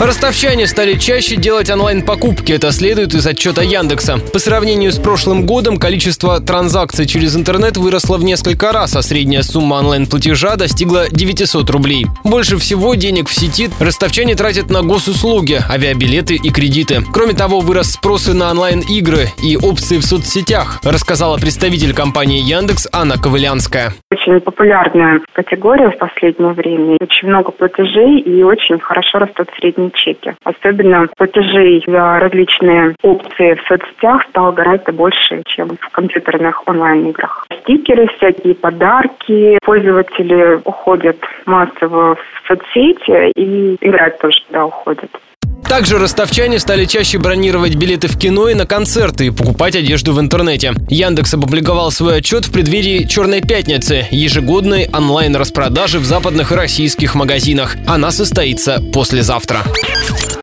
Ростовчане стали чаще делать онлайн-покупки. Это следует из отчета Яндекса. По сравнению с прошлым годом количество транзакций через интернет выросло в несколько раз, а средняя сумма онлайн-платежа достигла 900 рублей. Больше всего денег в сети ростовчане тратят на госуслуги, авиабилеты и кредиты. Кроме того, вырос спрос и на онлайн-игры и опции в соцсетях, рассказала представитель компании Яндекс Анна Ковылянская. Очень популярная категория в последнее время. Очень много платежей и очень хорошо растут средние чеки. Особенно платежей за различные опции в соцсетях стало гораздо больше, чем в компьютерных онлайн-играх. Стикеры, всякие подарки. Пользователи уходят массово в соцсети и играть тоже туда уходят. Также ростовчане стали чаще бронировать билеты в кино и на концерты и покупать одежду в интернете. Яндекс опубликовал свой отчет в преддверии Черной пятницы, ежегодной онлайн-распродажи в западных и российских магазинах. Она состоится послезавтра.